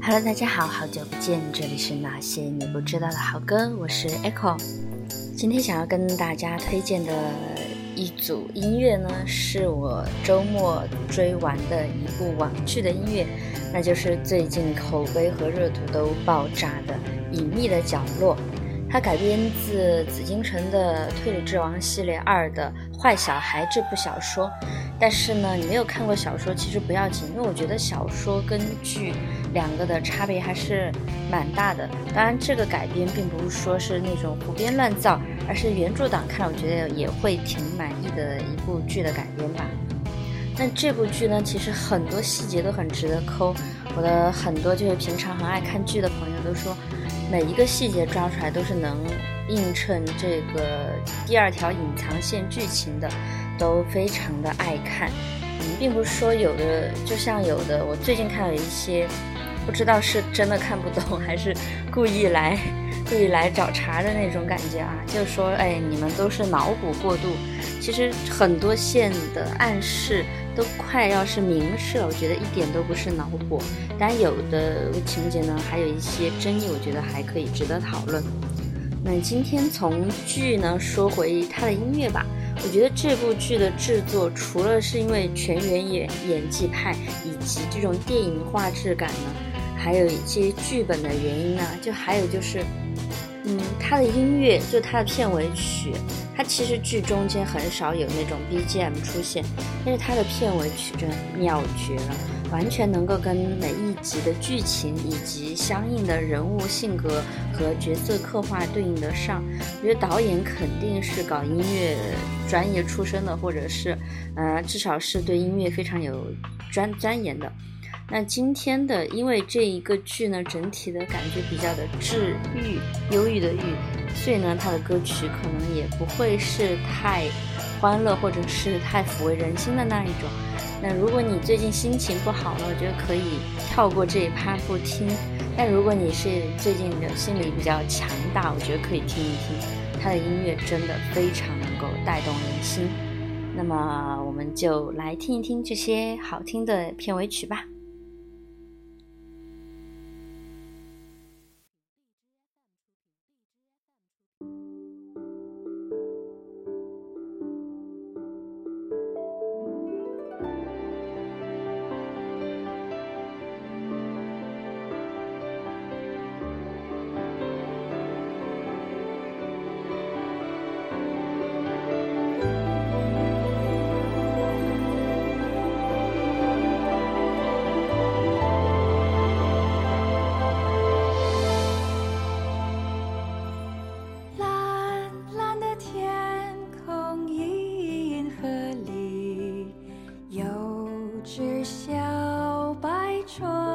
Hello，大家好，好久不见，这里是那些你不知道的好歌，我是 Echo。今天想要跟大家推荐的一组音乐呢，是我周末追完的一部网剧的音乐，那就是最近口碑和热度都爆炸的《隐秘的角落》。它改编自紫禁城的推理之王系列二的《坏小孩》这部小说，但是呢，你没有看过小说，其实不要紧，因为我觉得小说跟剧两个的差别还是蛮大的。当然，这个改编并不是说是那种胡编乱造，而是原著党看了，我觉得也会挺满意的一部剧的改编吧。那这部剧呢，其实很多细节都很值得抠。我的很多就是平常很爱看剧的朋友都说。每一个细节抓出来都是能映衬这个第二条隐藏线剧情的，都非常的爱看。嗯，并不是说有的，就像有的，我最近看了一些，不知道是真的看不懂，还是故意来故意来找茬的那种感觉啊。就说，哎，你们都是脑补过度，其实很多线的暗示。都快要是明示了，我觉得一点都不是脑补。但有的情节呢，还有一些争议，我觉得还可以值得讨论。那今天从剧呢说回它的音乐吧。我觉得这部剧的制作，除了是因为全员演演技派以及这种电影画质感呢，还有一些剧本的原因呢，就还有就是。嗯，它的音乐就它的片尾曲，它其实剧中间很少有那种 BGM 出现，但是它的片尾曲真妙绝了，完全能够跟每一集的剧情以及相应的人物性格和角色刻画对应得上。我觉得导演肯定是搞音乐专业出身的，或者是，呃，至少是对音乐非常有专钻研的。那今天的，因为这一个剧呢，整体的感觉比较的治愈、忧郁的郁，所以呢，它的歌曲可能也不会是太欢乐或者是太抚慰人心的那一种。那如果你最近心情不好呢，我觉得可以跳过这一趴不听。但如果你是最近的心理比较强大，我觉得可以听一听，它的音乐真的非常能够带动人心。那么我们就来听一听这些好听的片尾曲吧。小白船。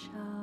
child.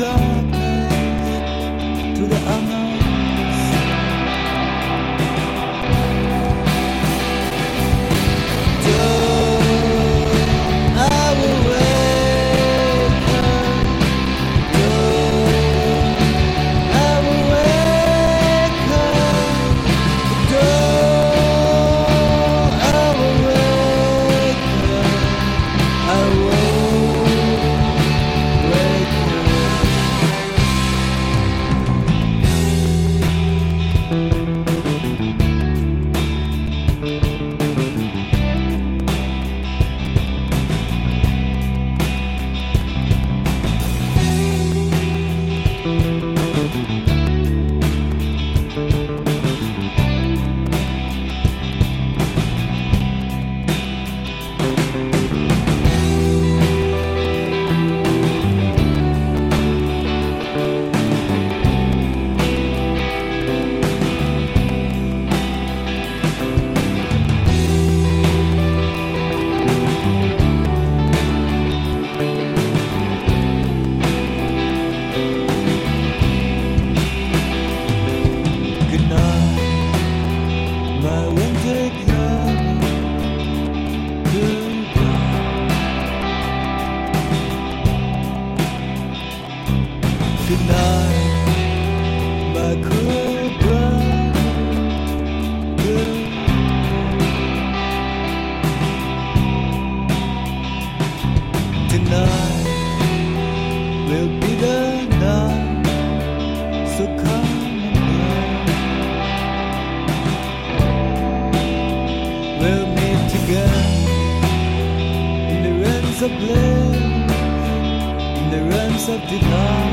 The of bliss, in the realms of delight.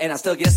And I still get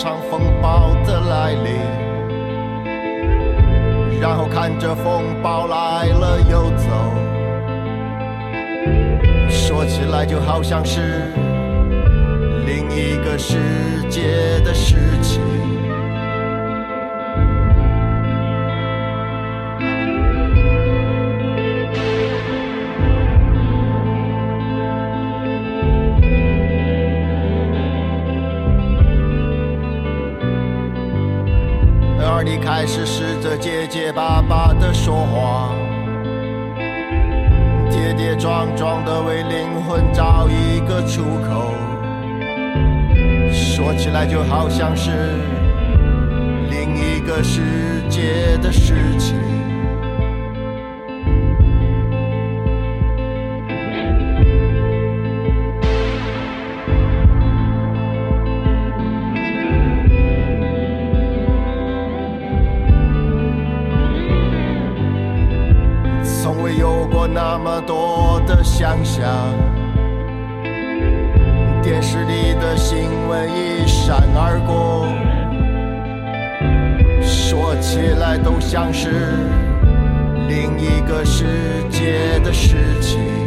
场风暴的来临，然后看着风暴来了又走，说起来就好像是另一个世界的事情。开始试着结结巴巴的说话，跌跌撞撞地为灵魂找一个出口，说起来就好像是另一个世界的事情。像是另一个世界的事情。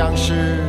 相识。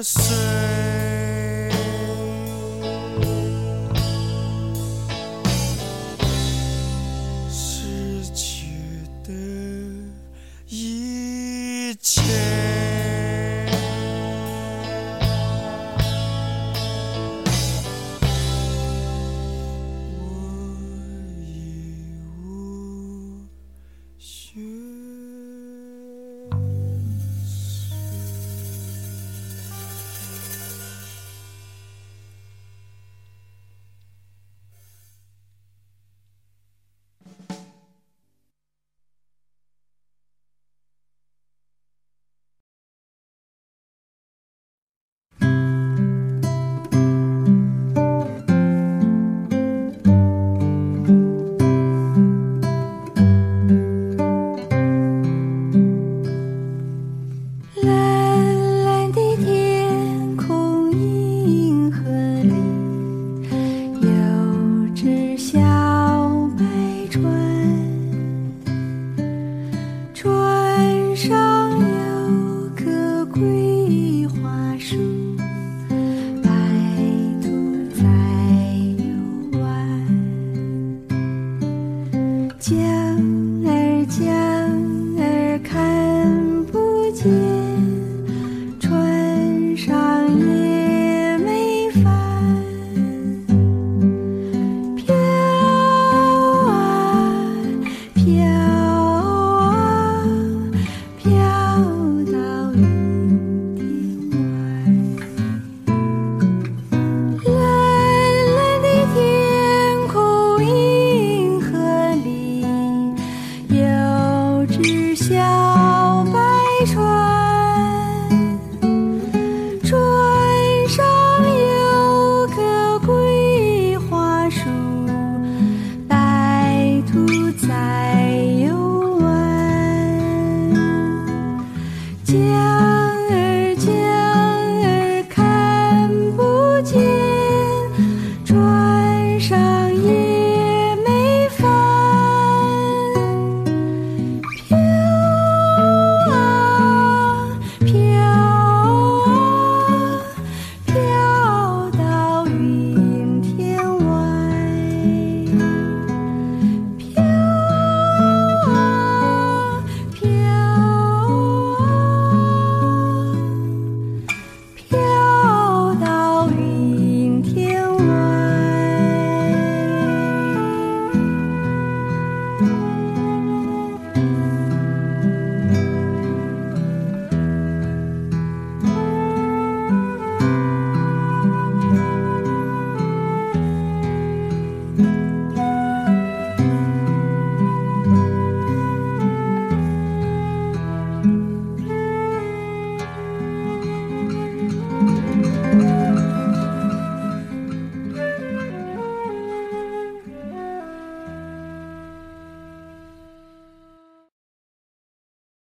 the same.